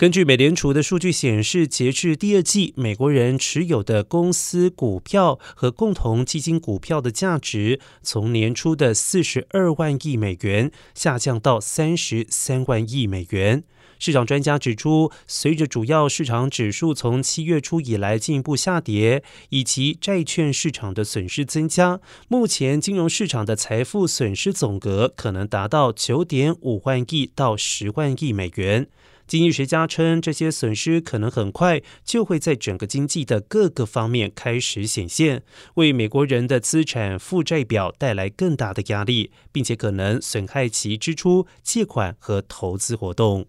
根据美联储的数据显示，截至第二季，美国人持有的公司股票和共同基金股票的价值，从年初的四十二万亿美元下降到三十三万亿美元。市场专家指出，随着主要市场指数从七月初以来进一步下跌，以及债券市场的损失增加，目前金融市场的财富损失总额可能达到九点五万亿到十万亿美元。经济学家称，这些损失可能很快就会在整个经济的各个方面开始显现，为美国人的资产负债表带来更大的压力，并且可能损害其支出、借款和投资活动。